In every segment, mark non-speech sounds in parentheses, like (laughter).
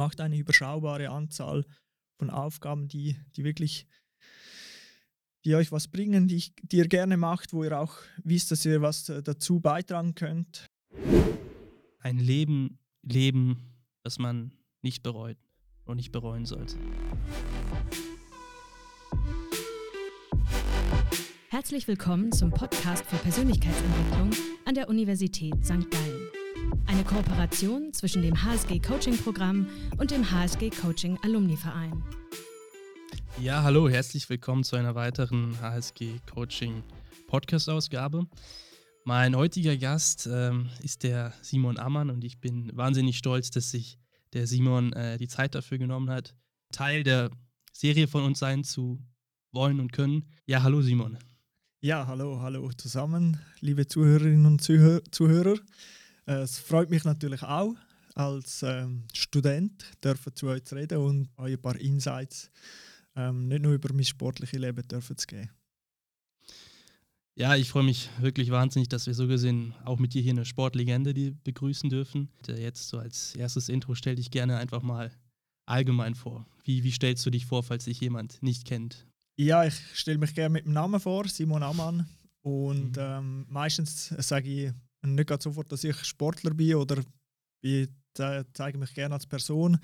macht eine überschaubare Anzahl von Aufgaben, die, die wirklich die euch was bringen, die, ich, die ihr gerne macht, wo ihr auch wisst, dass ihr was äh, dazu beitragen könnt. Ein Leben leben, das man nicht bereut und nicht bereuen sollte. Herzlich willkommen zum Podcast für Persönlichkeitsentwicklung an der Universität St. Gallen. Eine Kooperation zwischen dem HSG Coaching Programm und dem HSG Coaching Alumni Verein. Ja, hallo, herzlich willkommen zu einer weiteren HSG Coaching Podcast-Ausgabe. Mein heutiger Gast ähm, ist der Simon Ammann und ich bin wahnsinnig stolz, dass sich der Simon äh, die Zeit dafür genommen hat, Teil der Serie von uns sein zu wollen und können. Ja, hallo Simon. Ja, hallo, hallo zusammen, liebe Zuhörerinnen und Zuhörer. Äh, es freut mich natürlich auch, als ähm, Student dürfen zu euch zu reden und euch ein paar Insights ähm, nicht nur über mein sportliches Leben dürfen zu geben. Ja, ich freue mich wirklich wahnsinnig, dass wir so gesehen auch mit dir hier eine Sportlegende begrüßen dürfen. Jetzt so als erstes Intro stell dich gerne einfach mal allgemein vor. Wie, wie stellst du dich vor, falls dich jemand nicht kennt? Ja, ich stelle mich gerne mit dem Namen vor, Simon Ammann. Und mhm. ähm, meistens sage ich nicht sofort, dass ich Sportler bin oder ich zeige mich gerne als Person.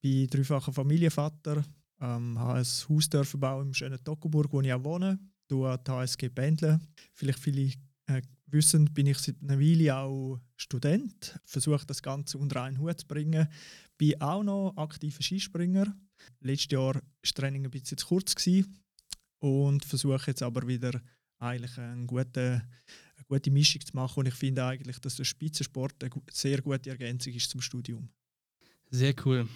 Bin dreifacher Familienvater, ähm, habe ein Haus dürfen bauen im schönen Toggenburg, wo ich auch wohne. An die HSG pendeln. Vielleicht viele äh, wissen, bin ich seit einer Weile auch Student. Versuche das Ganze unter einen Hut zu bringen. Bin auch noch aktiver Skispringer. Letztes Jahr war das Training ein bisschen zu kurz gewesen und versuche jetzt aber wieder eigentlich eine gute, eine gute Mischung zu machen. Und ich finde eigentlich, dass der Spitzensport eine sehr gute Ergänzung ist zum Studium. Sehr cool.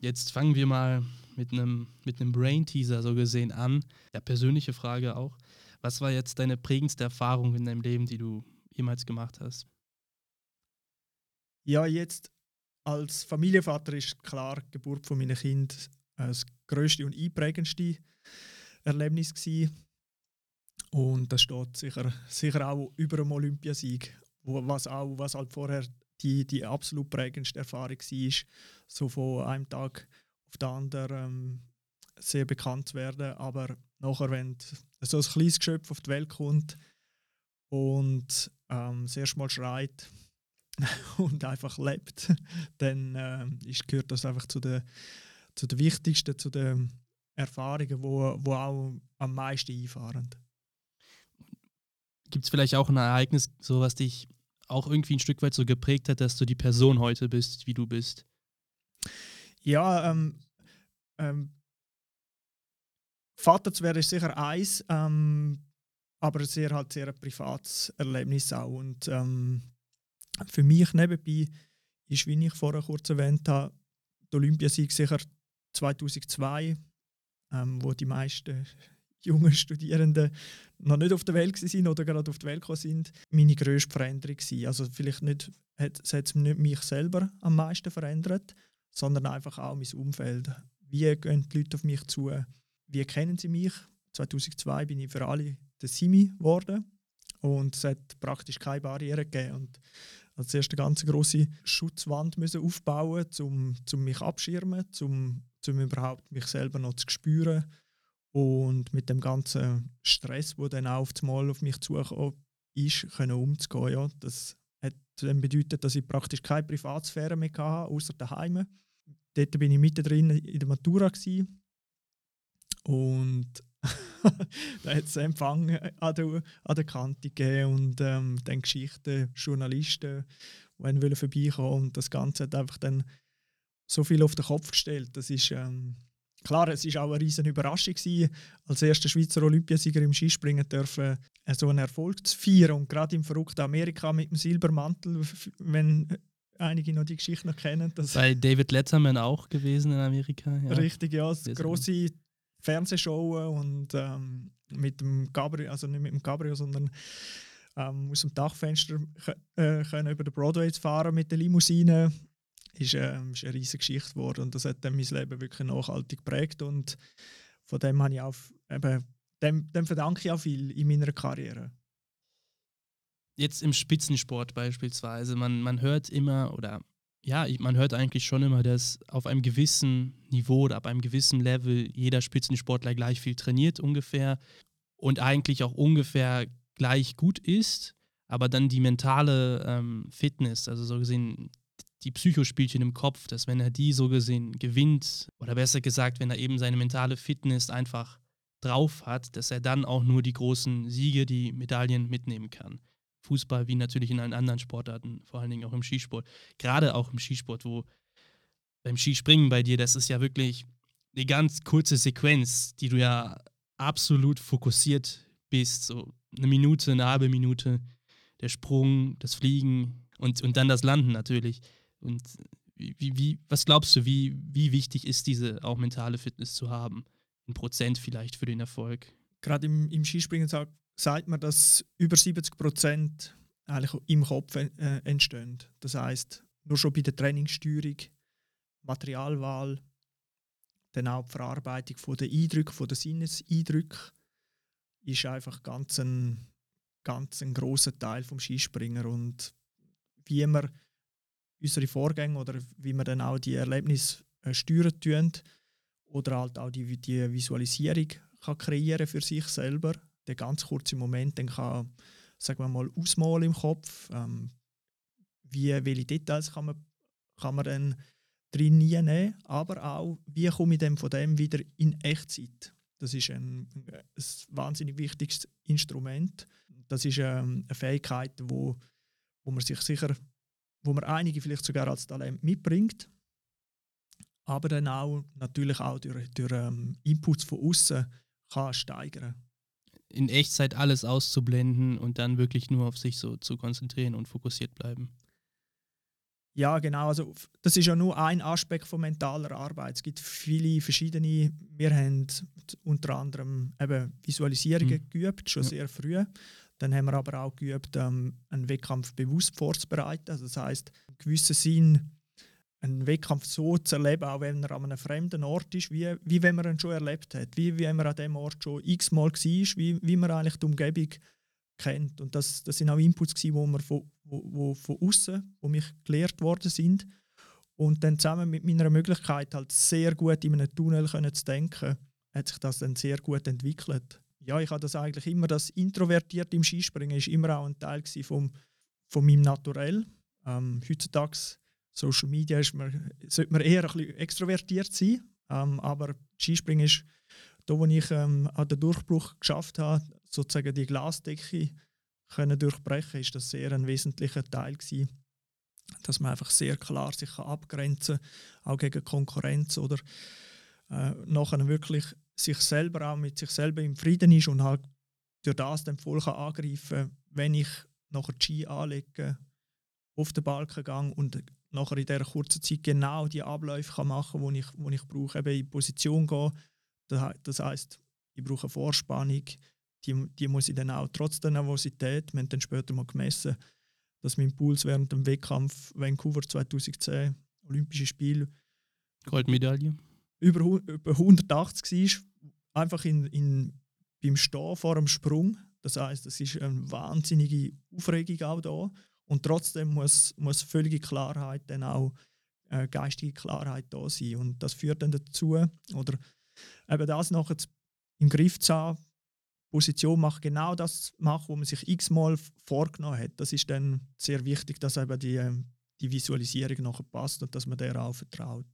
Jetzt fangen wir mal mit einem mit einem Brain Teaser so gesehen an. Ja, persönliche Frage auch. Was war jetzt deine prägendste Erfahrung in deinem Leben, die du jemals gemacht hast? Ja, jetzt als Familienvater ist klar die Geburt von meinem Kind das größte und einprägendste Erlebnis gewesen. Und das steht sicher, sicher auch über dem Olympiasieg, was auch was halt vorher die, die absolut prägendste Erfahrung war, so von einem Tag auf den anderen ähm, sehr bekannt zu werden. Aber nachher, wenn so ein kleines Geschöpf auf die Welt kommt und ähm, das erste Mal schreit (laughs) und einfach lebt, dann ähm, ist, gehört das einfach zu den, zu den wichtigsten, zu den Erfahrungen, wo, wo auch am meisten einfahren. Gibt es vielleicht auch ein Ereignis, so was dich auch irgendwie ein Stück weit so geprägt hat, dass du die Person heute bist, wie du bist? Ja, ähm, ähm, Vater zu werden ist sicher eins, ähm, aber sehr halt sehr ein privates Erlebnis auch. Und ähm, für mich nebenbei ist, wie ich vorher kurz erwähnt habe, der Olympiasieg sicher 2002, ähm, wo die meisten jungen Studierenden noch nicht auf der Welt sind oder gerade auf die Welt gekommen sind, meine grösste Veränderung war. Also vielleicht nicht, hat, es hat nicht mich selber am meisten verändert, sondern einfach auch mein Umfeld. Wie gehen die Leute auf mich zu? Wie kennen sie mich? 2002 bin ich für alle der Simi geworden und es hat praktisch keine Barriere gegeben. Und als erste ganz große Schutzwand müssen aufbauen, um, um mich abschirmen, um, um überhaupt mich selber noch zu spüren und mit dem ganzen Stress, der dann auf einmal auf mich zukommt, ist, können umzugehen. Ja. Das hat dann bedeutet, dass ich praktisch keine Privatsphäre mehr hatte, außer daheim. Dort bin ich mittendrin in der Matura gewesen. und (laughs) da hat es Empfang an der, an der Kante gegeben und ähm, dann Geschichten, Journalisten, die vorbeikommen und das Ganze hat einfach dann so viel auf den Kopf gestellt. Das ist ähm, Klar, es war auch eine riesige Überraschung, gewesen, als erster Schweizer Olympiasieger im Skispringen dürfen, äh, so einen Erfolg zu feiern. Und gerade im verrückten Amerika mit dem Silbermantel, wenn einige noch die Geschichte noch kennen. Das Bei David Letterman auch gewesen in Amerika. Ja. Richtig, ja. Große Fernsehshow und ähm, mit dem Gabriel, also nicht mit dem Gabriel, sondern ähm, aus dem Dachfenster äh, können über den Broadway fahren mit der Limousine ist, äh, ist eine riesige Geschichte geworden und das hat dann mein Leben wirklich nachhaltig geprägt und von dem habe ich auch, eben, dem, dem verdanke ich auch viel in meiner Karriere. Jetzt im Spitzensport beispielsweise, man, man hört immer oder ja, man hört eigentlich schon immer, dass auf einem gewissen Niveau oder ab einem gewissen Level jeder Spitzensportler gleich viel trainiert ungefähr und eigentlich auch ungefähr gleich gut ist, aber dann die mentale ähm, Fitness, also so gesehen die Psychospielchen im Kopf, dass wenn er die so gesehen gewinnt, oder besser gesagt, wenn er eben seine mentale Fitness einfach drauf hat, dass er dann auch nur die großen Siege, die Medaillen mitnehmen kann. Fußball wie natürlich in allen anderen Sportarten, vor allen Dingen auch im Skisport. Gerade auch im Skisport, wo beim Skispringen bei dir, das ist ja wirklich eine ganz kurze Sequenz, die du ja absolut fokussiert bist. So eine Minute, eine halbe Minute, der Sprung, das Fliegen und, und dann das Landen natürlich. Und wie, wie, was glaubst du, wie, wie wichtig ist diese auch mentale Fitness zu haben? Ein Prozent vielleicht für den Erfolg? Gerade im, im Skispringen sagt, sagt man, dass über 70 Prozent eigentlich im Kopf äh, entstehen. Das heißt, nur schon bei der Trainingssteuerung, Materialwahl, dann auch die Verarbeitung von der Eindrücke, von der Sinneseindrücke, ist einfach ganz ein, ganz ein großer Teil vom Skispringer und wie wir unsere Vorgänge oder wie wir dann auch die Erlebnisse äh, steuern tun oder halt auch die, die Visualisierung kann kreieren für sich selber, der ganz kurze Moment dann kann, sagen wir mal, ausmalen im Kopf, ähm, wie, welche Details kann man, kann man dann drin nehmen, aber auch, wie komme ich dann von dem wieder in Echtzeit. Das ist ein, ein wahnsinnig wichtiges Instrument. Das ist ähm, eine Fähigkeit, wo, wo man sich sicher, wo man einige vielleicht sogar als Talent mitbringt, aber dann auch natürlich auch durch, durch ähm, Inputs von außen kann steigern. In Echtzeit alles auszublenden und dann wirklich nur auf sich so zu konzentrieren und fokussiert bleiben. Ja, genau. Also, das ist ja nur ein Aspekt von mentaler Arbeit. Es gibt viele verschiedene. Wir haben unter anderem eben Visualisierungen mhm. geübt, schon ja. sehr früh. Dann haben wir aber auch geübt, ähm, einen Wettkampf bewusst vorzubereiten. Also das heißt, im gewissen Sinn einen Wettkampf so zu erleben, auch wenn er an einem fremden Ort ist, wie, wie wenn man ihn schon erlebt hat, wie, wenn man an dem Ort schon x-mal war, wie, wie man eigentlich die Umgebung kennt. Und das, das sind auch Inputs, die wo, von, wo, wo von außen, wo mich gelehrt worden sind. Und dann zusammen mit meiner Möglichkeit, halt sehr gut in einem Tunnel zu denken, hat sich das dann sehr gut entwickelt. Ja, ich habe das eigentlich immer, das Introvertiert im Skispringen ist immer auch ein Teil vom, von meinem Naturell. Ähm, heutzutage Social Media ist man, sollte man eher ein bisschen extrovertiert sein, ähm, aber Skispringen ist da, wo ich ähm, an den Durchbruch geschafft habe, sozusagen die Glasdecke können durchbrechen, ist das sehr ein wesentlicher Teil gewesen, dass man einfach sehr klar sich kann abgrenzen, auch gegen Konkurrenz oder äh, nachher wirklich sich selber auch mit sich selber im Frieden ist und halt durch das dann voll kann angreifen, wenn ich nachher die Ski anlege, auf den Balkengang und nachher in dieser kurzen Zeit genau die Abläufe kann machen kann, die ich, wo ich brauche, eben in Position gehen. Das heißt, ich brauche eine Vorspannung, die, die muss ich dann auch trotz der Nervosität, wir haben dann später mal gemessen, dass mein Puls während dem Wettkampf Vancouver 2010, Olympische Spiele, Goldmedaille, über, über 180 war, einfach in, in, beim Stehen vor dem Sprung. Das heißt, es ist eine wahnsinnige Aufregung auch da. Und trotzdem muss, muss völlige Klarheit dann auch, äh, geistige Klarheit da sein. Und das führt dann dazu, oder eben das nachher im Griff zu haben, Position macht, genau das macht, was man sich x-mal vorgenommen hat. Das ist dann sehr wichtig, dass eben die, die Visualisierung nachher passt und dass man der auch vertraut.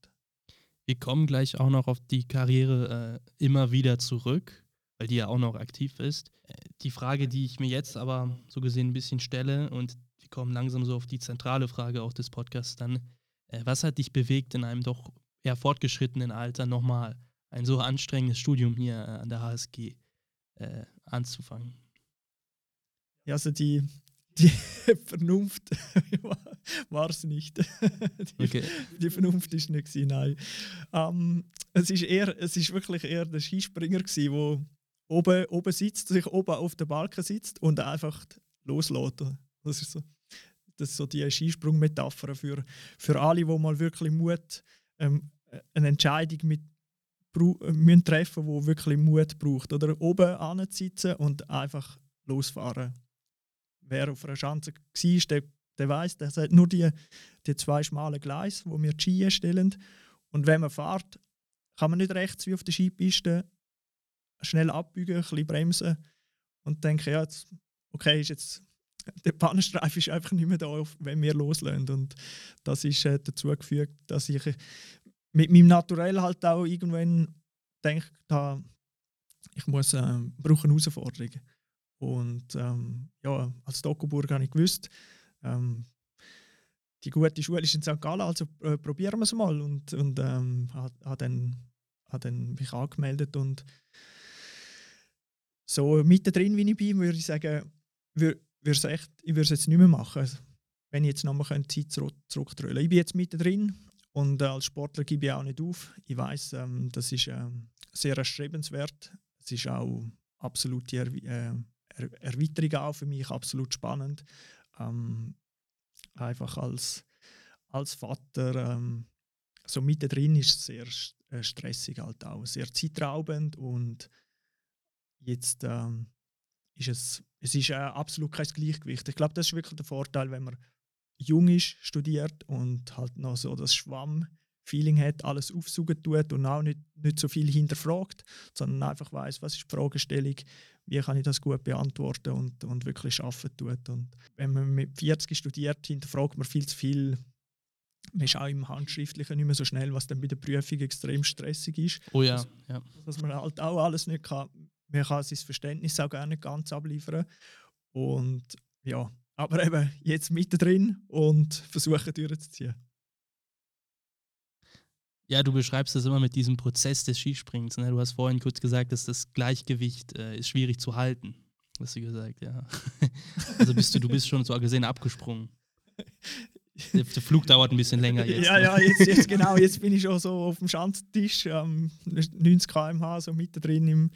Wir kommen gleich auch noch auf die Karriere äh, immer wieder zurück, weil die ja auch noch aktiv ist. Äh, die Frage, die ich mir jetzt aber so gesehen ein bisschen stelle und wir kommen langsam so auf die zentrale Frage auch des Podcasts dann. Äh, was hat dich bewegt, in einem doch eher fortgeschrittenen Alter nochmal ein so anstrengendes Studium hier äh, an der HSG äh, anzufangen? Ja, also die, die (laughs) Vernunft (laughs) war es nicht. (laughs) die, okay. die, Vernunft ist nicht gewesen, nein. Ähm, es ist eher, es ist wirklich eher der Skispringer der oben, oben sitzt, sich oben auf der Balken sitzt und einfach loslässt. Das ist so, das ist so die Skisprung-Metapher für, für alle, die mal wirklich Mut, ähm, eine Entscheidung mit äh, müssen treffen müssen, die wirklich Mut braucht. Oder oben ansitzen und einfach losfahren. Wer auf einer Schanze war, der, der weiß, der hat nur die, die zwei schmalen Gleise, wo wir die Ski stellen. Und wenn man fährt, kann man nicht rechts wie auf der Skipiste schnell abbiegen, ein bisschen bremsen und denken, ja, jetzt, okay, ist jetzt, der Pannenstreifen ist einfach nicht mehr da, wenn wir loslösen. Und das ist äh, dazu geführt, dass ich mit meinem Naturell halt auch irgendwann denke, da, ich muss, äh, brauche eine Herausforderung. Und ähm, ja, als Dokuburg habe ich gewusst, ähm, die gute Schule ist in St. Gallen, also äh, probieren wir es mal. Und, und ähm, habe hab dann, hab dann mich angemeldet und so mittendrin, wie ich bin, würde ich sagen, würde echt, ich würde es jetzt nicht mehr machen, also, wenn ich jetzt nochmal die Zeit zurück, zurückdrehen Ich bin jetzt mittendrin und äh, als Sportler gebe ich auch nicht auf. Ich weiß, ähm, das ist ähm, sehr erstrebenswert. Es ist auch absolute er äh, er Erweiterung auch für mich, absolut spannend. Ähm, einfach als, als Vater ähm, so mittendrin ist es sehr äh, stressig halt auch, sehr zeitraubend und jetzt ähm, ist es, es ist äh, absolut kein Gleichgewicht. Ich glaube, das ist wirklich der Vorteil, wenn man jung ist, studiert und halt noch so das Schwamm-Feeling hat, alles aufsuchen tut und auch nicht, nicht so viel hinterfragt, sondern einfach weiß, was ist die Fragestellung, wie kann ich das gut beantworten und, und wirklich arbeiten tut. Und wenn man mit 40 studiert, hinterfragt man viel zu viel. Man ist auch im Handschriftlichen nicht mehr so schnell, was dann bei der Prüfung extrem stressig ist. Oh ja, ja. Dass man halt auch alles nicht kann. Man kann sein Verständnis auch gar nicht ganz abliefern. Und ja, aber eben jetzt mittendrin und versuchen durchzuziehen. Ja, du beschreibst das immer mit diesem Prozess des Skisprings. Ne? Du hast vorhin kurz gesagt, dass das Gleichgewicht äh, ist schwierig zu halten. Hast du gesagt, ja. (laughs) also bist du, du bist schon so gesehen abgesprungen. Der, der, Flug dauert ein bisschen länger jetzt. Ja, ne? ja, jetzt, jetzt genau. Jetzt bin ich schon so auf dem Schanztisch, ähm, 90 km/h, so mittendrin im,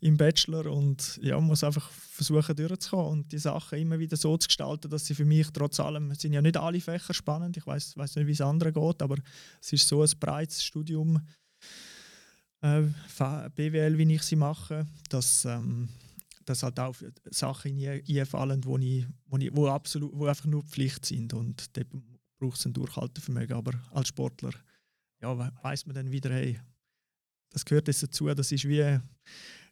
im Bachelor und ja, muss einfach versuchen durchzukommen und die Sachen immer wieder so zu gestalten, dass sie für mich trotz allem, es sind ja nicht alle Fächer spannend, ich weiß weiß nicht, wie es anderen geht, aber es ist so ein breites Studium, äh, BWL, wie ich sie mache, dass, ähm, dass halt auch Sachen einfallen, wo, ich, wo, ich, wo, absolut, wo einfach nur Pflicht sind und dort braucht es ein Durchhaltevermögen, aber als Sportler ja, weiß man dann wieder, hey, das gehört jetzt dazu, das ist wie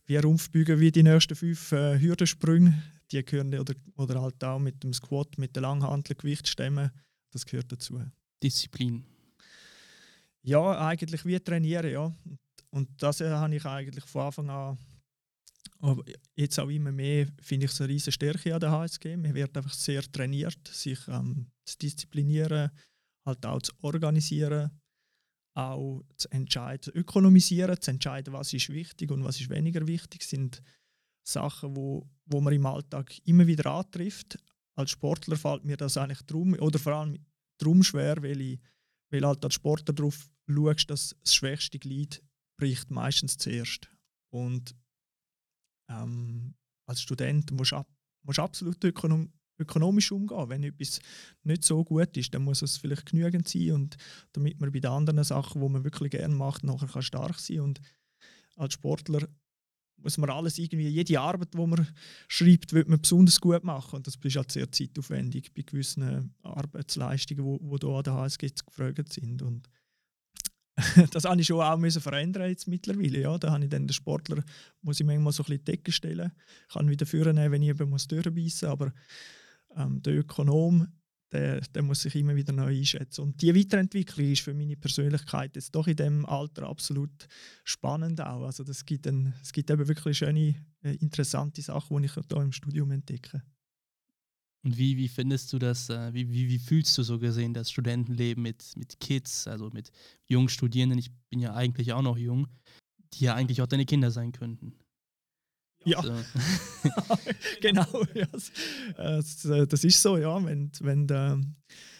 wie Rumpfbügen wie die nächsten fünf äh, Hürdensprünge. Die gehören oder, oder halt auch mit dem Squat, mit der Langhantel Gewichtsstämmen. Das gehört dazu. Disziplin. Ja, eigentlich wie trainieren, ja. Und das äh, habe ich eigentlich von Anfang an, aber jetzt auch immer mehr, finde ich es eine riesige Stärke an der HSG. Man wird einfach sehr trainiert, sich ähm, zu disziplinieren, halt auch zu organisieren auch zu entscheiden, zu ökonomisieren, zu entscheiden, was ist wichtig und was ist weniger wichtig, sind Sachen, wo, wo man im Alltag immer wieder antrifft. Als Sportler fällt mir das eigentlich drum oder vor allem drum schwer, weil ich weil halt als Sportler darauf schaust, dass das schwächste Glied bricht meistens zuerst. Und ähm, als Student musst du ab, absolut ökonom ökonomisch umgehen. Wenn etwas nicht so gut ist, dann muss es vielleicht genügend sein und damit man bei den anderen Sachen, die man wirklich gerne macht, nachher kann stark sein und als Sportler muss man alles irgendwie, jede Arbeit, die man schreibt, wird man besonders gut machen und das ist halt sehr zeitaufwendig bei gewissen Arbeitsleistungen, die da an der HSG gefragt sind und (laughs) das habe ich schon auch müssen verändern jetzt mittlerweile. Ja, da habe ich dann den Sportler, muss ich manchmal so ein bisschen die Decke stellen, kann wieder führen, wenn ich eben muss durchbeissen muss, aber ähm, der Ökonom, der, der muss sich immer wieder neu einschätzen. Und die Weiterentwicklung ist für meine Persönlichkeit jetzt doch in dem Alter absolut spannend auch. Also das gibt ein, es gibt eben wirklich schöne, äh, interessante Sachen, die ich hier im Studium entdecke. Und wie, wie findest du das, äh, wie, wie, wie fühlst du so gesehen das Studentenleben mit, mit Kids, also mit jungen Studierenden? Ich bin ja eigentlich auch noch jung, die ja eigentlich auch deine Kinder sein könnten. Ja, so. (laughs) genau. Ja. Das, äh, das, ist so, ja. Wenn, wenn der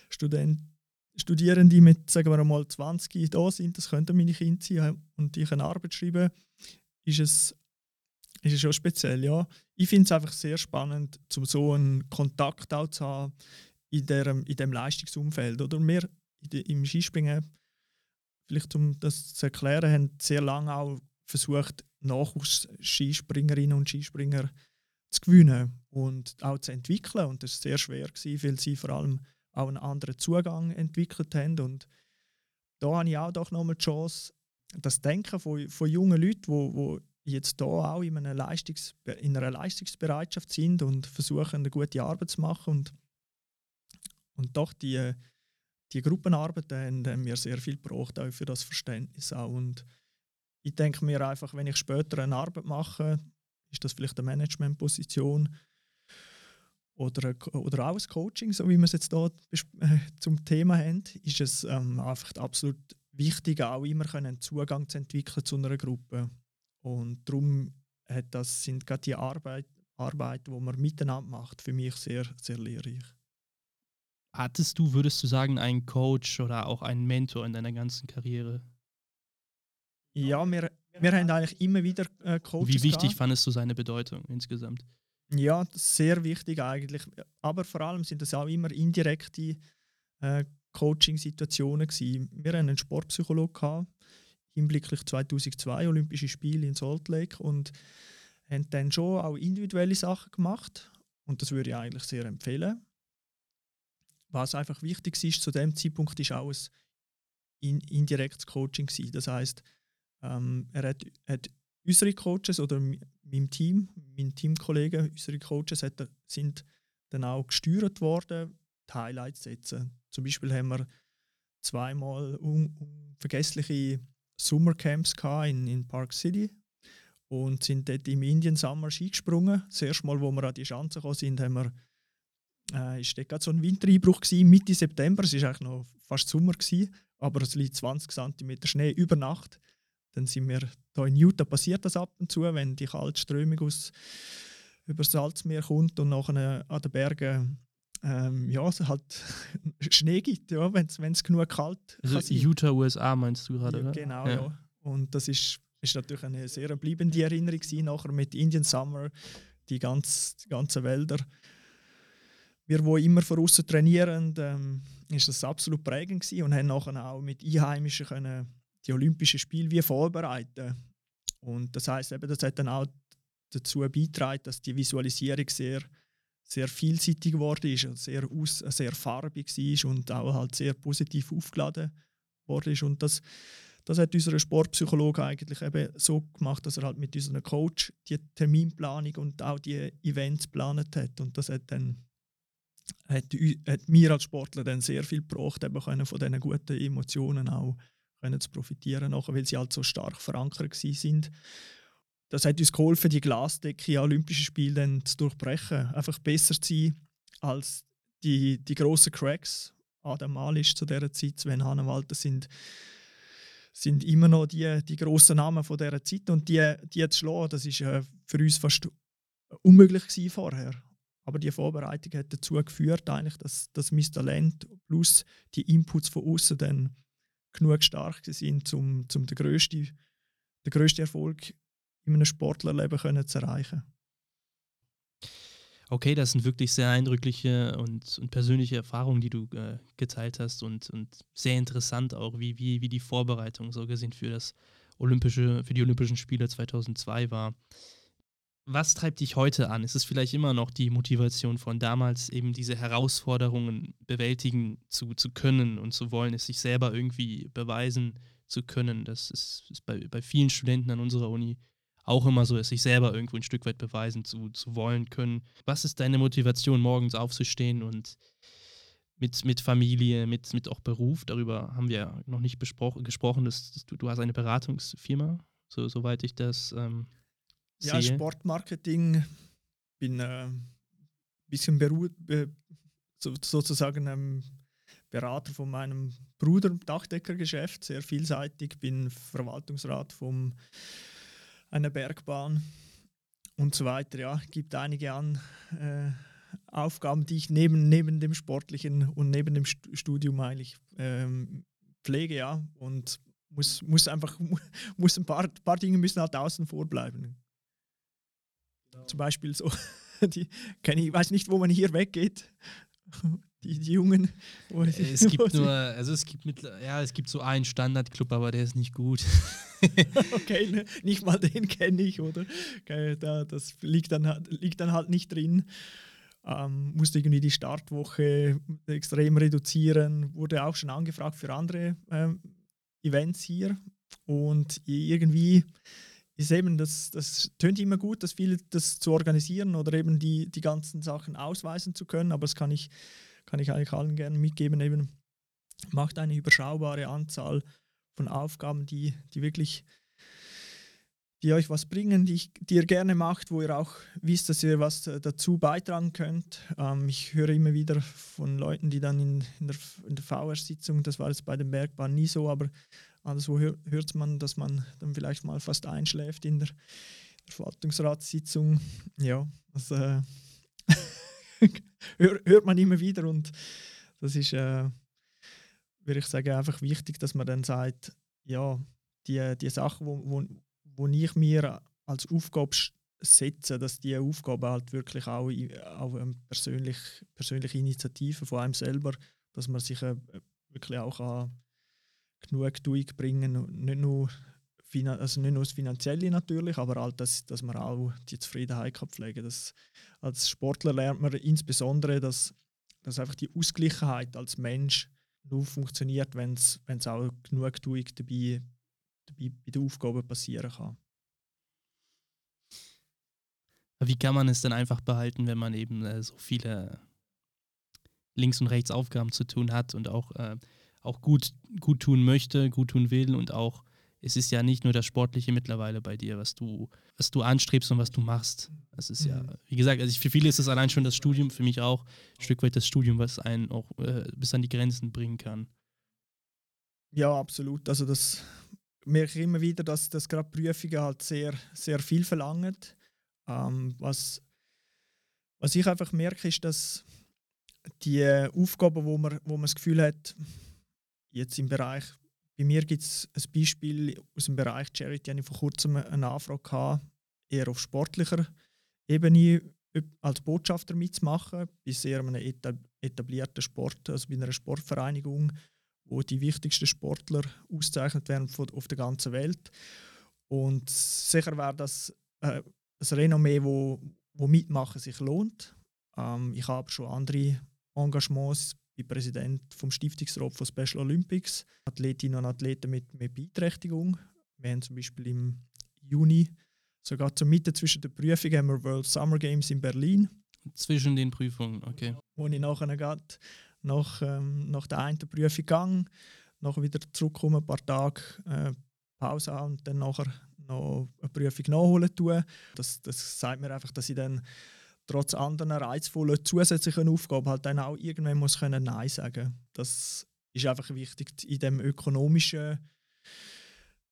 Student, Studierende mit, sagen wir mal, 20 da sind, das könnten meine Kinder sein und ich eine Arbeit schreiben, ist es, ist es schon speziell, ja. Ich finde es einfach sehr spannend, um so einen Kontakt auch zu haben in diesem in dem Leistungsumfeld. Oder wir im Skispringen, vielleicht um das zu erklären, haben sehr lange auch versucht, Nachwuchs-Skispringerinnen und Skispringer zu gewinnen und auch zu entwickeln. Und das war sehr schwer, weil sie vor allem auch einen anderen Zugang entwickelt haben. Und da habe ich auch doch nochmal die Chance, das Denken von, von jungen Leuten, die wo, wo jetzt hier auch in einer, Leistungs in einer Leistungsbereitschaft sind und versuchen, eine gute Arbeit zu machen. Und, und doch die, die Gruppenarbeit haben, haben mir sehr viel gebraucht, auch für das Verständnis. Auch. Und ich denke mir einfach, wenn ich später eine Arbeit mache, ist das vielleicht eine Managementposition oder, oder auch ein Coaching, so wie wir es jetzt hier äh, zum Thema haben, ist es ähm, einfach absolut wichtig, auch immer einen Zugang zu entwickeln zu einer Gruppe. Und darum hat das, sind gerade die Arbeit, Arbeiten, die man miteinander macht, für mich sehr, sehr lehrreich. Hattest du, würdest du sagen, einen Coach oder auch einen Mentor in deiner ganzen Karriere? Ja, wir, wir haben eigentlich immer wieder äh, Coaches. Wie wichtig gehabt. fandest du seine Bedeutung insgesamt? Ja, sehr wichtig eigentlich. Aber vor allem sind das auch immer indirekte äh, Coaching-Situationen gewesen. Wir hatten einen Sportpsychologen hinblicklich 2002 Olympische Spiele in Salt Lake und haben dann schon auch individuelle Sachen gemacht und das würde ich eigentlich sehr empfehlen. Was einfach wichtig ist zu dem Zeitpunkt ist auch ein indirektes Coaching gewesen. Das heißt, ähm, er hat, hat unsere Coaches oder mein Team, mein Teamkollegen, unsere Coaches hat, sind dann auch gesteuert worden, die Highlights setzen. Zum Beispiel haben wir zweimal unvergessliche Summercamps in, in Park City und sind dort im Indian Summer Ski gesprungen. Das erste Mal, wo wir an die Schanze gekommen sind, haben wir, äh, ist so ein Wintereinbruch gewesen, Mitte September. Es war eigentlich noch fast Sommer, gewesen, aber es liegt 20 cm Schnee über Nacht. Dann sind wir hier in Utah passiert das ab und zu, wenn die kalte Strömung aus über das Salzmeer kommt und nachher an den Bergen ähm, ja, es halt (laughs) Schnee gibt, ja, wenn es genug kalt also ist. Utah, USA meinst du gerade, ja, Genau, ja. ja. Und das ist, ist natürlich eine sehr bleibende Erinnerung gewesen, nachher mit Indian Summer, die, ganz, die ganzen Wälder. Wir, die immer von außen trainieren, ähm, ist das absolut prägend gewesen und haben nachher auch mit Einheimischen können die Olympischen Spiele wie vorbereiten. Und das heißt eben, das hat dann auch dazu beigetragen, dass die Visualisierung sehr sehr vielseitig geworden ist, sehr, aus, sehr farbig war und auch halt sehr positiv aufgeladen worden ist. Und das, das hat unser Sportpsychologe eigentlich eben so gemacht, dass er halt mit unserem Coach die Terminplanung und auch die Events geplant hat. Und das hat dann hat, hat mir als Sportler dann sehr viel gebraucht, eben von diesen guten Emotionen auch können zu profitieren, nachher, weil sie halt so stark verankert sind das hat uns geholfen, die Glasdecke an Olympischen Spielen zu durchbrechen. Einfach besser zu sein als die, die grossen Cracks. Adam Malisch zu dieser Zeit, Sven Hannenwald, das sind, sind immer noch die, die grossen Namen von dieser Zeit. Und die, die zu schlagen, das war äh, für uns fast unmöglich gewesen vorher. Aber die Vorbereitung hat dazu geführt, eigentlich, dass, dass mein Talent plus die Inputs von außen dann genug stark sind, um, um den grössten den grössten Erfolg in einem Sportlerleben können zu erreichen. Okay, das sind wirklich sehr eindrückliche und, und persönliche Erfahrungen, die du äh, geteilt hast und, und sehr interessant auch, wie, wie, wie die Vorbereitung so gesehen für das Olympische, für die Olympischen Spiele 2002 war. Was treibt dich heute an? Ist es vielleicht immer noch die Motivation von damals, eben diese Herausforderungen bewältigen zu, zu können und zu wollen, es sich selber irgendwie beweisen zu können? Das ist, ist bei, bei vielen Studenten an unserer Uni auch immer so ist, sich selber irgendwo ein Stück weit beweisen zu, zu wollen können. Was ist deine Motivation, morgens aufzustehen und mit, mit Familie, mit, mit auch Beruf, darüber haben wir noch nicht gesprochen, dass, dass du, du hast eine Beratungsfirma, so, soweit ich das ähm, sehe. Ja, Sportmarketing, bin ein äh, bisschen beru be so, sozusagen ähm, Berater von meinem Bruder im Dachdeckergeschäft, sehr vielseitig, bin Verwaltungsrat vom eine Bergbahn und so weiter. Ja, gibt einige an äh, Aufgaben, die ich neben, neben dem sportlichen und neben dem Studium eigentlich ähm, pflege, ja, und muss, muss einfach (laughs) muss ein paar, paar Dinge müssen halt außen vor bleiben. Zum Beispiel so, (laughs) die, ich weiß nicht, wo man hier weggeht. (laughs) die, die Jungen. es gibt (laughs) nur, also es gibt mit, ja, es gibt so einen Standardclub, aber der ist nicht gut. okay, ne? nicht mal den kenne ich, oder? Okay, da, das liegt dann, liegt dann halt nicht drin. Ähm, musste irgendwie die Startwoche extrem reduzieren, wurde auch schon angefragt für andere ähm, Events hier. Und irgendwie ist eben, das, das tönt immer gut, das viel das zu organisieren oder eben die, die ganzen Sachen ausweisen zu können, aber das kann ich, kann ich eigentlich allen gerne mitgeben, eben macht eine überschaubare Anzahl von Aufgaben, die, die wirklich die euch was bringen, die, ich, die ihr gerne macht, wo ihr auch wisst, dass ihr was dazu beitragen könnt. Ähm, ich höre immer wieder von Leuten, die dann in, in der, in der VR-Sitzung, das war jetzt bei den Bergbahnen nie so, aber hör, hört man, dass man dann vielleicht mal fast einschläft in der, Verwaltungsratssitzung. Ja, das äh, (laughs) hört man immer wieder und das ist, äh, würde ich sagen, einfach wichtig, dass man dann sagt, ja, die, die Sachen, wo, wo, wo ich mir als Aufgabe setze, dass die Aufgabe halt wirklich auch, auch eine persönlich, persönliche Initiative von einem selber, dass man sich äh, wirklich auch an Genugtuung bringen, nicht nur, also nicht nur das Finanzielle natürlich, aber halt, dass, dass man auch die Zufriedenheit kann pflegen kann. Als Sportler lernt man insbesondere, dass, dass einfach die Ausgleichheit als Mensch nur funktioniert, wenn es auch Genugtuung dabei, dabei bei der Aufgabe passieren kann. Wie kann man es denn einfach behalten, wenn man eben äh, so viele links und rechts Aufgaben zu tun hat und auch äh, auch gut, gut tun möchte, gut tun will und auch es ist ja nicht nur das Sportliche mittlerweile bei dir, was du, was du anstrebst und was du machst. Es ist mhm. ja, wie gesagt, also für viele ist es allein schon das Studium, für mich auch ein Stück weit das Studium, was einen auch äh, bis an die Grenzen bringen kann. Ja, absolut. Also das merke ich immer wieder, dass das gerade Prüfungen halt sehr, sehr viel verlangen. Ähm, was, was ich einfach merke, ist, dass die Aufgaben, wo man, wo man das Gefühl hat, Jetzt im Bereich, bei mir gibt es ein Beispiel aus dem Bereich Charity, habe ich vor kurzem eine Anfrage gehabt, eher auf sportlicher Ebene als Botschafter mitzumachen, bei sehr einem etablierten Sport, also bei einer Sportvereinigung, wo die wichtigsten Sportler ausgezeichnet werden auf der ganzen Welt. Und sicher wäre das äh, ein Renommee, wo, wo mitmachen sich lohnt. Ähm, ich habe schon andere Engagements bin Präsident vom Stiftungsrat von Special Olympics, Athletinnen und Athleten mit, mit Beeinträchtigung. Wir haben zum Beispiel im Juni, sogar zur Mitte zwischen den Prüfungen, haben wir World Summer Games in Berlin. Zwischen den Prüfungen, okay. Wo ich nachher gerade nach, ähm, nach der einen Prüfung gegangen, nachher wieder zurückkomme, ein paar Tage äh, Pause haben und dann nachher noch eine Prüfung nachholen tun. Das, das sagt mir einfach, dass ich dann trotz anderen reizvollen zusätzlichen Aufgaben halt dann auch irgendwann muss können Nein sagen. Das ist einfach wichtig in dem ökonomischen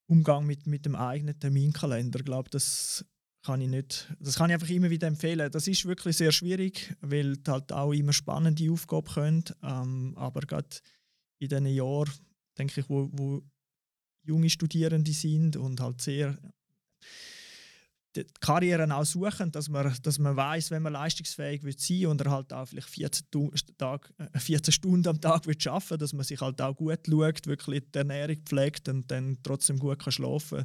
Umgang mit, mit dem eigenen Terminkalender. Ich glaube, das kann ich nicht, das kann ich einfach immer wieder empfehlen. Das ist wirklich sehr schwierig, weil halt auch immer spannende Aufgaben können. Ähm, aber gerade in diesen Jahren, denke ich, wo, wo junge Studierende sind und halt sehr die Karrieren auch suchen, dass man, dass man weiß, wenn man leistungsfähig wird sein und er halt auch vielleicht 14, Tag, 14 Stunden am Tag wird schaffen, dass man sich halt auch gut schaut, wirklich die Ernährung pflegt und dann trotzdem gut kann schlafen.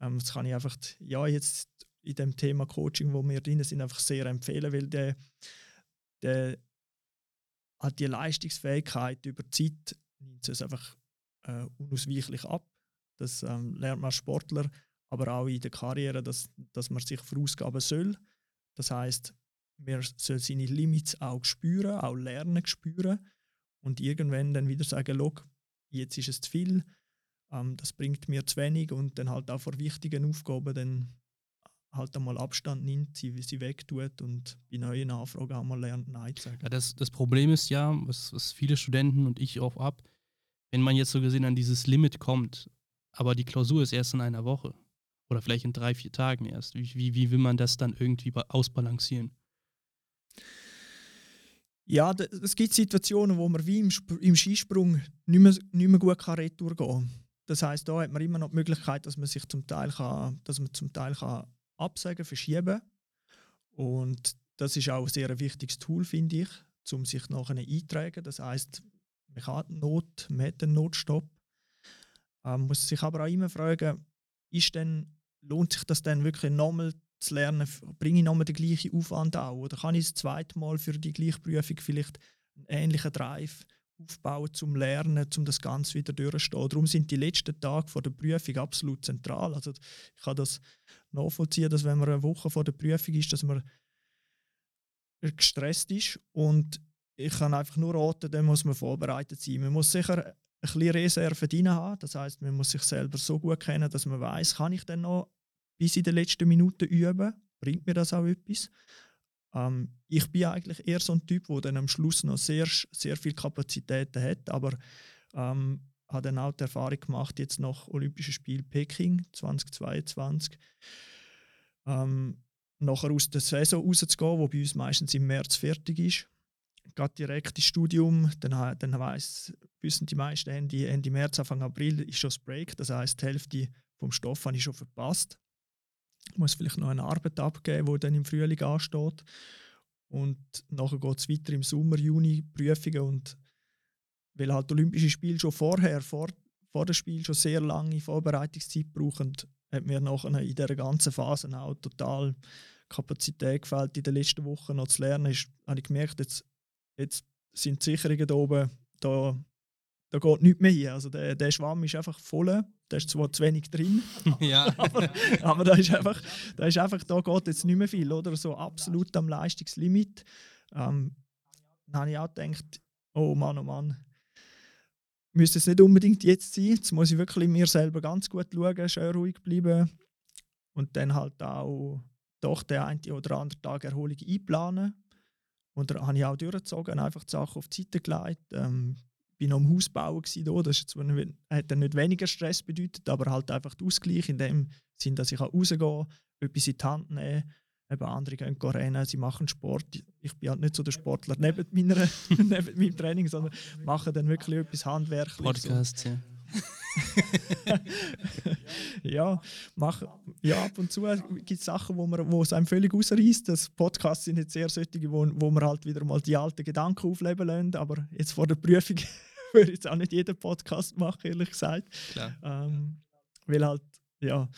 Ähm, das kann ich einfach ja jetzt in dem Thema Coaching, wo wir drin sind, einfach sehr empfehlen, weil der, der hat die Leistungsfähigkeit über die Zeit nimmt es einfach äh, unausweichlich ab. Das ähm, lernt man als Sportler aber auch in der Karriere, dass, dass man sich verausgaben soll. Das heißt, man soll seine Limits auch spüren, auch lernen spüren und irgendwann dann wieder sagen, Log, jetzt ist es zu viel, ähm, das bringt mir zu wenig und dann halt auch vor wichtigen Aufgaben dann halt einmal Abstand nimmt, sie, sie wegtut und bei neuen Anfragen auch mal lernt, Nein zu sagen. Ja, das, das Problem ist ja, was, was viele Studenten und ich auch ab, wenn man jetzt so gesehen an dieses Limit kommt, aber die Klausur ist erst in einer Woche oder vielleicht in drei, vier Tagen erst. Wie, wie, will man das dann irgendwie ausbalancieren? Ja, es gibt Situationen, wo man wie im, im Skisprung nicht mehr, nicht mehr gut kann retour gehen kann. Das heißt, da hat man immer noch die Möglichkeit, dass man sich zum Teil kann, dass man zum Teil kann absagen, verschieben. Und das ist auch ein sehr wichtiges Tool, finde ich, um sich nachher eintragen. Das heißt, man kann Not, man hat einen Notstopp. Man ähm, muss sich aber auch immer fragen, ist denn, lohnt sich das dann wirklich nochmal zu lernen? Bringe ich nochmal den gleichen Aufwand an? Oder kann ich das zweite Mal für die gleiche Prüfung vielleicht einen ähnlichen Drive aufbauen zum Lernen, um das Ganze wieder durchzustehen? Darum sind die letzten Tage vor der Prüfung absolut zentral. Also ich kann das nachvollziehen, dass wenn man eine Woche vor der Prüfung ist, dass man gestresst ist und ich kann einfach nur raten, dann muss man vorbereitet sein. Man muss sicher ein bisschen Reserve drin haben. Das heißt, man muss sich selber so gut kennen, dass man weiß, kann ich denn noch bis in den letzten Minuten üben? Bringt mir das auch etwas? Ähm, ich bin eigentlich eher so ein Typ, der dann am Schluss noch sehr, sehr viel Kapazitäten hat, aber ähm, habe dann auch die Erfahrung gemacht, jetzt nach Olympischen Spiel Peking 2022, ähm, nachher aus der Saison rauszugehen, wo bei uns meistens im März fertig ist. Geht direkt ins Studium, dann, dann weiss, wissen die meisten Ende, Ende März, Anfang April ist schon das Break, das heißt die Hälfte vom Stoff habe ich schon verpasst. Muss vielleicht noch eine Arbeit abgeben, die dann im Frühling ansteht. Und nachher geht es weiter im Sommer, Juni, Prüfungen und weil halt Olympische Spiele schon vorher, vor, vor dem Spiel schon sehr lange Vorbereitungszeit brauchen, hat mir nachher in dieser ganzen Phase auch total Kapazität gefällt, in den letzten Wochen noch zu lernen. Ist, habe ich gemerkt, jetzt, jetzt sind die Sicherungen da oben, da, da geht nichts mehr hin. Also der, der Schwamm ist einfach voll, da ist zwar zu wenig drin, (laughs) ja. (laughs) aber, aber da ist einfach, da ist einfach, da geht jetzt nicht mehr viel, oder? So absolut am Leistungslimit. Ähm, dann habe ich auch gedacht, oh Mann, oh Mann, müsste es nicht unbedingt jetzt sein. Jetzt muss ich wirklich mir selber ganz gut schauen, schön ruhig bleiben und dann halt auch doch den einen oder anderen Tag Erholung einplanen. Und da habe ich auch durchgezogen, einfach die Sachen auf die Seite gelegt. Ähm, bin noch am Haus bauen hier. Das hat dann nicht weniger Stress bedeutet, aber halt einfach der Ausgleich in dem Sinn, dass ich rausgehen kann, etwas in die Hand nehmen Eben andere gehen rennen, sie machen Sport. Ich bin halt nicht so der Sportler neben, meiner, (laughs) neben meinem Training, sondern mache dann wirklich etwas handwerkliches. Podcast, ja. (laughs) ja, mach, ja, ab und zu gibt es Sachen, wo, man, wo es einem völlig ausreißt. Das Podcasts sind jetzt sehr solche, wo, wo man halt wieder mal die alten Gedanken aufleben lassen. Aber jetzt vor der Prüfung (laughs) würde ich jetzt auch nicht jeden Podcast machen, ehrlich gesagt. Ähm, weil halt, ja,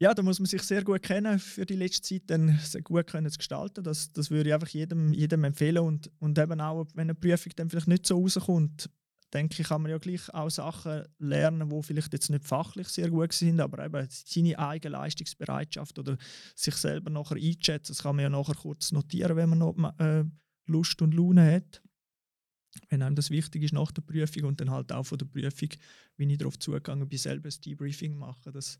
ja, da muss man sich sehr gut kennen für die letzte Zeit, dann sehr gut können zu gestalten. Das, das würde ich einfach jedem, jedem empfehlen. Und, und eben auch, wenn eine Prüfung dann vielleicht nicht so rauskommt, denke ich, kann man ja gleich auch Sachen lernen, die vielleicht jetzt nicht fachlich sehr gut sind, aber eben seine eigene Leistungsbereitschaft oder sich selber nachher einschätzen, das kann man ja nachher kurz notieren, wenn man noch äh, Lust und Laune hat. Wenn einem das wichtig ist nach der Prüfung und dann halt auch von der Prüfung, wie ich darauf zugegangen bin, selber ein Debriefing machen. Das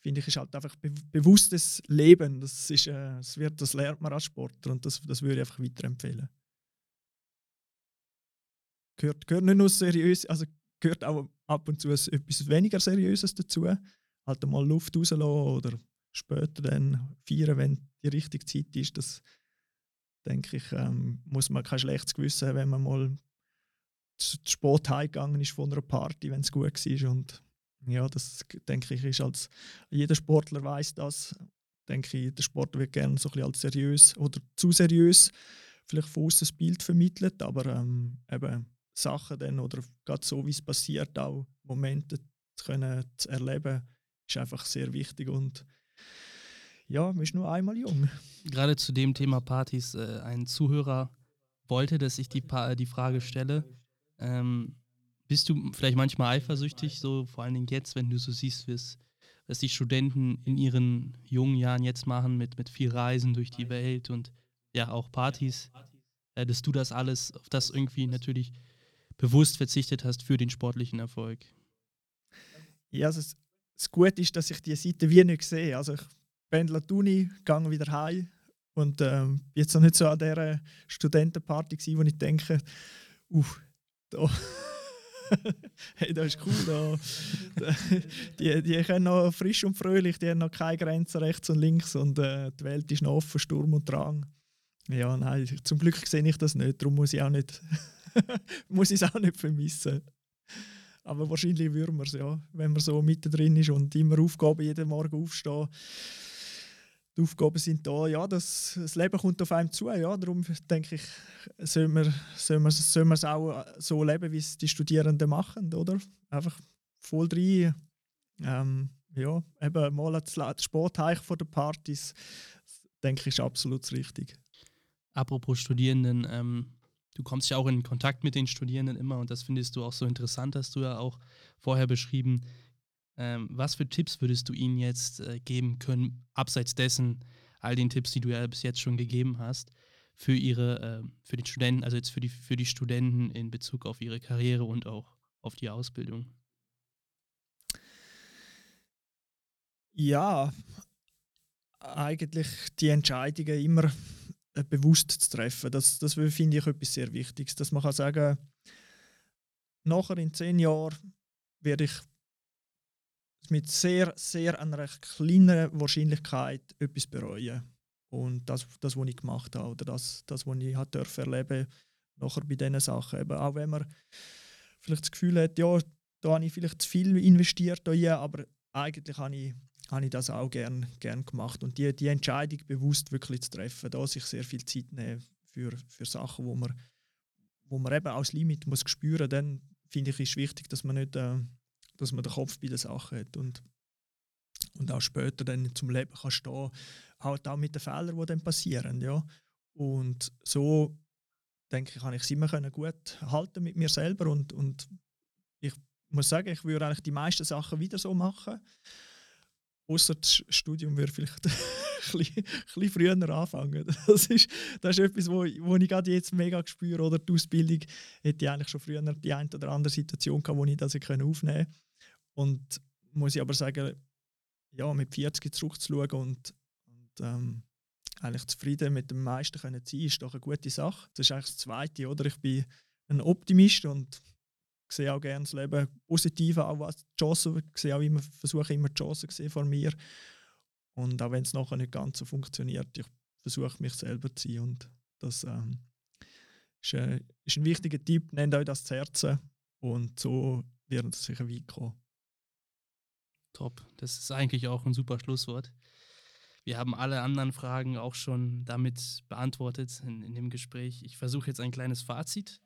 finde ich ist halt einfach be bewusstes Leben. Das, ist, äh, das, wird, das lernt man als Sportler und das, das würde ich einfach weiterempfehlen gehört, gehört nicht nur seriös, also gehört auch ab und zu etwas weniger Seriöses dazu. Halt mal Luft rauslassen oder später dann feiern, wenn die richtige Zeit ist. Das denke ich, ähm, muss man kein schlechtes Gewissen haben, wenn man mal zu spät heimgegangen ist von einer Party, wenn es gut war. Und ja, das denke ich, ist als jeder Sportler weiß das. Denke ich, der Sportler wird gerne so ein bisschen als seriös oder zu seriös vielleicht von außen das Bild vermittelt, aber ähm, eben Sachen dann oder gerade so, wie es passiert, auch Momente zu, können, zu erleben, ist einfach sehr wichtig und ja, man ist nur einmal jung. Gerade zu dem Thema Partys, äh, ein Zuhörer wollte, dass ich die, pa die Frage stelle. Ähm, bist du vielleicht manchmal eifersüchtig, so vor allen Dingen jetzt, wenn du so siehst, was die Studenten in ihren jungen Jahren jetzt machen, mit, mit viel Reisen durch die Welt und ja auch Partys, äh, dass du das alles, auf das irgendwie natürlich bewusst verzichtet hast für den sportlichen Erfolg? Ja, also das, Gute ist, dass ich diese Seite wie nicht sehe. Also ich pendle die Uni, gehe wieder heim und ähm, jetzt noch nicht so an dieser Studentenparty gewesen, wo ich denke, uff, da, (laughs) hey, das ist cool. Da, (laughs) die, die können noch frisch und fröhlich, die haben noch keine Grenzen rechts und links und äh, die Welt ist noch offen, Sturm und Drang. Ja, nein, zum Glück sehe ich das nicht, darum muss ich auch nicht (laughs) muss ich es auch nicht vermissen. Aber wahrscheinlich würde man es, ja, wenn man so mittendrin ist und immer Aufgaben jeden Morgen aufstehen. die Aufgaben sind da, ja, das, das Leben kommt auf einem zu, ja, darum denke ich, soll man, soll soll es auch so leben, wie es die Studierenden machen, oder? Einfach voll rein, ähm, ja, eben mal das Sport von den Partys, denke ich, ist absolut richtig. Apropos Studierenden, ähm, du kommst ja auch in Kontakt mit den Studierenden immer und das findest du auch so interessant, hast du ja auch vorher beschrieben. Ähm, was für Tipps würdest du ihnen jetzt äh, geben können, abseits dessen, all den Tipps, die du ja bis jetzt schon gegeben hast, für ihre, äh, für die Studenten, also jetzt für die, für die Studenten in Bezug auf ihre Karriere und auch auf die Ausbildung? Ja, eigentlich die Entscheidungen immer bewusst zu treffen. Das, das finde ich etwas sehr Wichtiges, dass man kann sagen, nachher in zehn Jahren werde ich mit sehr, sehr einer kleinen Wahrscheinlichkeit etwas bereuen. Und das, das was ich gemacht habe, oder das, das was ich hat erleben nachher bei diesen Sachen. Eben, auch wenn man vielleicht das Gefühl hat, ja, da habe ich vielleicht zu viel investiert, aber eigentlich habe ich, habe ich das auch gern, gern gemacht. Und die, die Entscheidung bewusst wirklich zu treffen, da sich sehr viel Zeit nehmen für, für Sachen, wo man, wo man eben als Limit muss spüren, dann finde ich, ist wichtig, dass man nicht äh, dass man den Kopf bei der Sache hat und, und auch später dann zum Leben kann stehen, halt auch mit den Fehlern, die dann passieren. Ja. Und so denke ich, kann ich es immer können gut halten mit mir selber und, und ich muss sagen, ich würde eigentlich die meisten Sachen wieder so machen. Außer das Studium würde vielleicht (laughs) bisschen früher anfangen. Das ist, das ist etwas, wo, wo ich gerade jetzt mega spüre. Oder die Ausbildung hätte ich eigentlich schon früher die eine oder andere Situation gehabt, wo ich das aufnehmen konnte. Und muss ich aber sagen, ja, mit 40 zurückzuschauen und, und ähm, eigentlich zufrieden mit dem meisten können sein, ist doch eine gute Sache. Das ist eigentlich das Zweite, oder? Ich bin ein Optimist und sehe auch gerne das Leben positiv, auch was die Chancen, sehe auch immer, versuche immer die Chancen sehen von mir. Und auch wenn es nachher nicht ganz so funktioniert, ich versuche mich selber zu sein und das ähm, ist, äh, ist, ein wichtiger Tipp, nehmt euch das zu Herzen und so wird es sicher weit kommen. Top. Das ist eigentlich auch ein super Schlusswort. Wir haben alle anderen Fragen auch schon damit beantwortet in, in dem Gespräch. Ich versuche jetzt ein kleines Fazit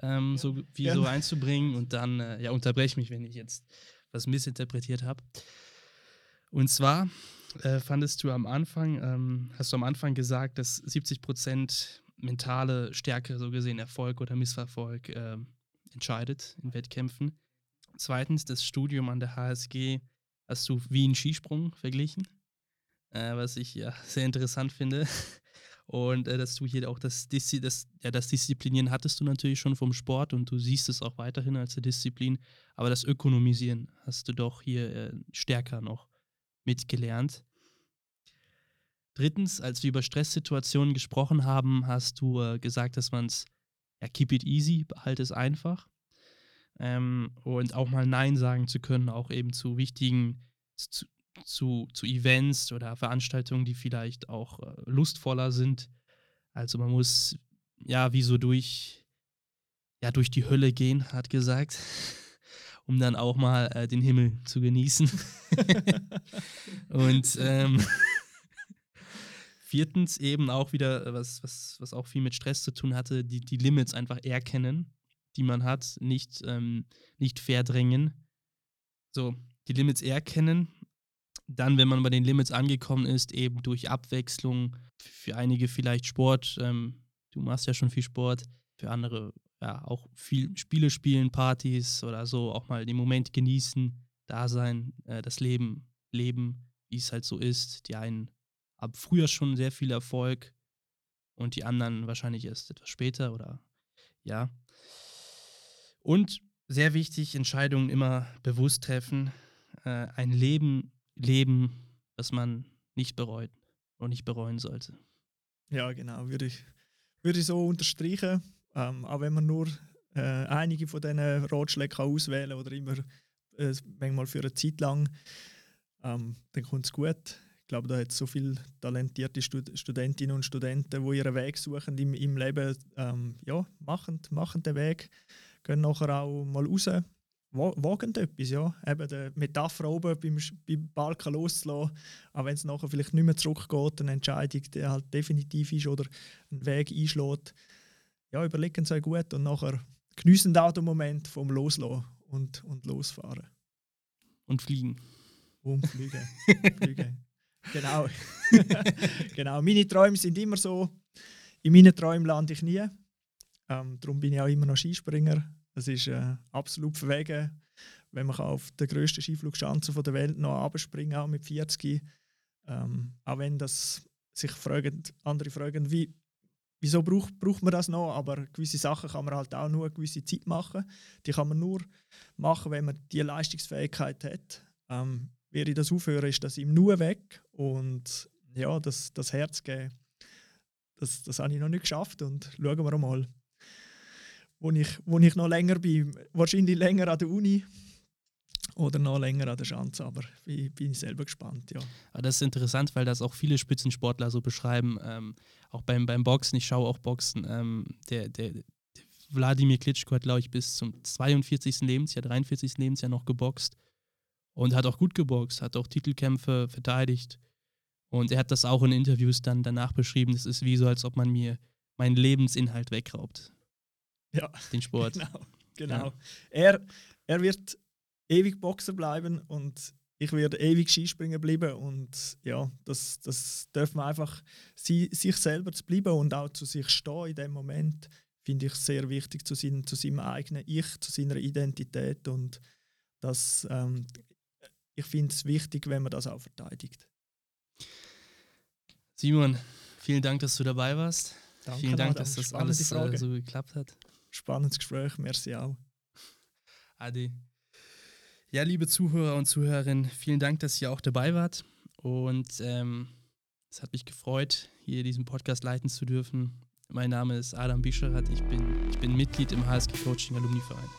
ähm, so, wie ja. so (laughs) einzubringen und dann äh, ja, unterbreche mich, wenn ich jetzt was missinterpretiert habe. Und zwar äh, fandest du am Anfang, ähm, hast du am Anfang gesagt, dass 70 Prozent mentale Stärke, so gesehen Erfolg oder Misserfolg, äh, entscheidet in Wettkämpfen. Zweitens, das Studium an der HSG hast du wie einen Skisprung verglichen, äh, was ich ja (laughs) sehr interessant finde. Und äh, dass du hier auch das, Diszi das, ja, das Disziplinieren hattest du natürlich schon vom Sport und du siehst es auch weiterhin als eine Disziplin, aber das Ökonomisieren hast du doch hier äh, stärker noch mitgelernt. Drittens, als wir über Stresssituationen gesprochen haben, hast du äh, gesagt, dass man es, ja, keep it easy, behalte es einfach. Ähm, und auch mal Nein sagen zu können, auch eben zu wichtigen, zu, zu, zu Events oder Veranstaltungen, die vielleicht auch äh, lustvoller sind. Also man muss ja wie so durch, ja, durch die Hölle gehen, hat gesagt, (laughs) um dann auch mal äh, den Himmel zu genießen. (laughs) und ähm, (laughs) viertens eben auch wieder, was, was, was auch viel mit Stress zu tun hatte, die, die Limits einfach erkennen die man hat, nicht, ähm, nicht verdrängen. So, die Limits erkennen. Dann, wenn man bei den Limits angekommen ist, eben durch Abwechslung, für einige vielleicht Sport, ähm, du machst ja schon viel Sport, für andere ja auch viel Spiele spielen, Partys oder so, auch mal den Moment genießen, da sein, äh, das Leben leben, wie es halt so ist. Die einen haben früher schon sehr viel Erfolg und die anderen wahrscheinlich erst etwas später oder ja. Und sehr wichtig, Entscheidungen immer bewusst treffen. Äh, ein Leben leben, das man nicht bereut und nicht bereuen sollte. Ja, genau, würde ich, würde ich so unterstreichen. Ähm, auch wenn man nur äh, einige von diesen Ratschlägen auswählen oder immer äh, manchmal für eine Zeit lang, ähm, dann kommt es gut. Ich glaube, da hat es so viele talentierte Stud Studentinnen und Studenten, die ihren Weg suchen im, im Leben. Ähm, ja, machen, machen den Weg gehen nachher auch mal raus, wagend etwas, ja. Eben die Metapher oben beim, beim Balken loszulassen, auch wenn es nachher vielleicht nicht mehr zurückgeht, eine Entscheidung, die halt definitiv ist oder einen Weg einschlägt. Ja, überlegen Sie gut und nachher geniessen auch den Moment vom Loslassen und, und Losfahren. Und fliegen. Und fliegen. (laughs) fliegen. Genau. (laughs) genau. Meine Träume sind immer so, in meinen Träumen lande ich nie. Ähm, darum bin ich auch immer noch Skispringer. Es ist äh, absolut verwegen, wenn man auf der grössten Skiflugschanze der Welt noch abspringen kann mit 40. Ähm, auch wenn das sich fragen, andere fragen, wie, wieso braucht, braucht man das noch? Aber gewisse Sachen kann man halt auch nur eine gewisse Zeit machen. Die kann man nur machen, wenn man die Leistungsfähigkeit hat. Ähm, wäre ich das aufhören, ist das ihm nur weg. Und ja, das, das Herz geben, das, das habe ich noch nicht geschafft. Und schauen wir mal, wo ich, wo ich noch länger bin. Wahrscheinlich länger an der Uni oder noch länger an der Schanze, aber bin, bin ich selber gespannt, ja. Aber das ist interessant, weil das auch viele Spitzensportler so beschreiben, ähm, auch beim, beim Boxen, ich schaue auch Boxen, ähm, der, der, der Wladimir Klitschko hat, glaube ich, bis zum 42. Lebensjahr, 43. Lebensjahr noch geboxt und hat auch gut geboxt, hat auch Titelkämpfe verteidigt und er hat das auch in Interviews dann danach beschrieben, es ist wie so, als ob man mir meinen Lebensinhalt wegraubt. Ja. Den Sport. Genau. (laughs) genau. Ja. Er, er wird ewig Boxer bleiben und ich werde ewig Skispringen bleiben und ja, das, das darf man einfach sie, sich selber zu bleiben und auch zu sich stehen in dem Moment finde ich sehr wichtig zu, sein, zu seinem eigenen Ich, zu seiner Identität und das, ähm, ich finde es wichtig, wenn man das auch verteidigt. Simon, vielen Dank, dass du dabei warst. Danke, vielen Dank, dass das alles äh, so geklappt hat. Spannendes Gespräch, merci auch. Adi. Ja, liebe Zuhörer und Zuhörerinnen, vielen Dank, dass ihr auch dabei wart. Und ähm, es hat mich gefreut, hier diesen Podcast leiten zu dürfen. Mein Name ist Adam Bischerath, ich bin, ich bin Mitglied im HSG Coaching Alumni Verein.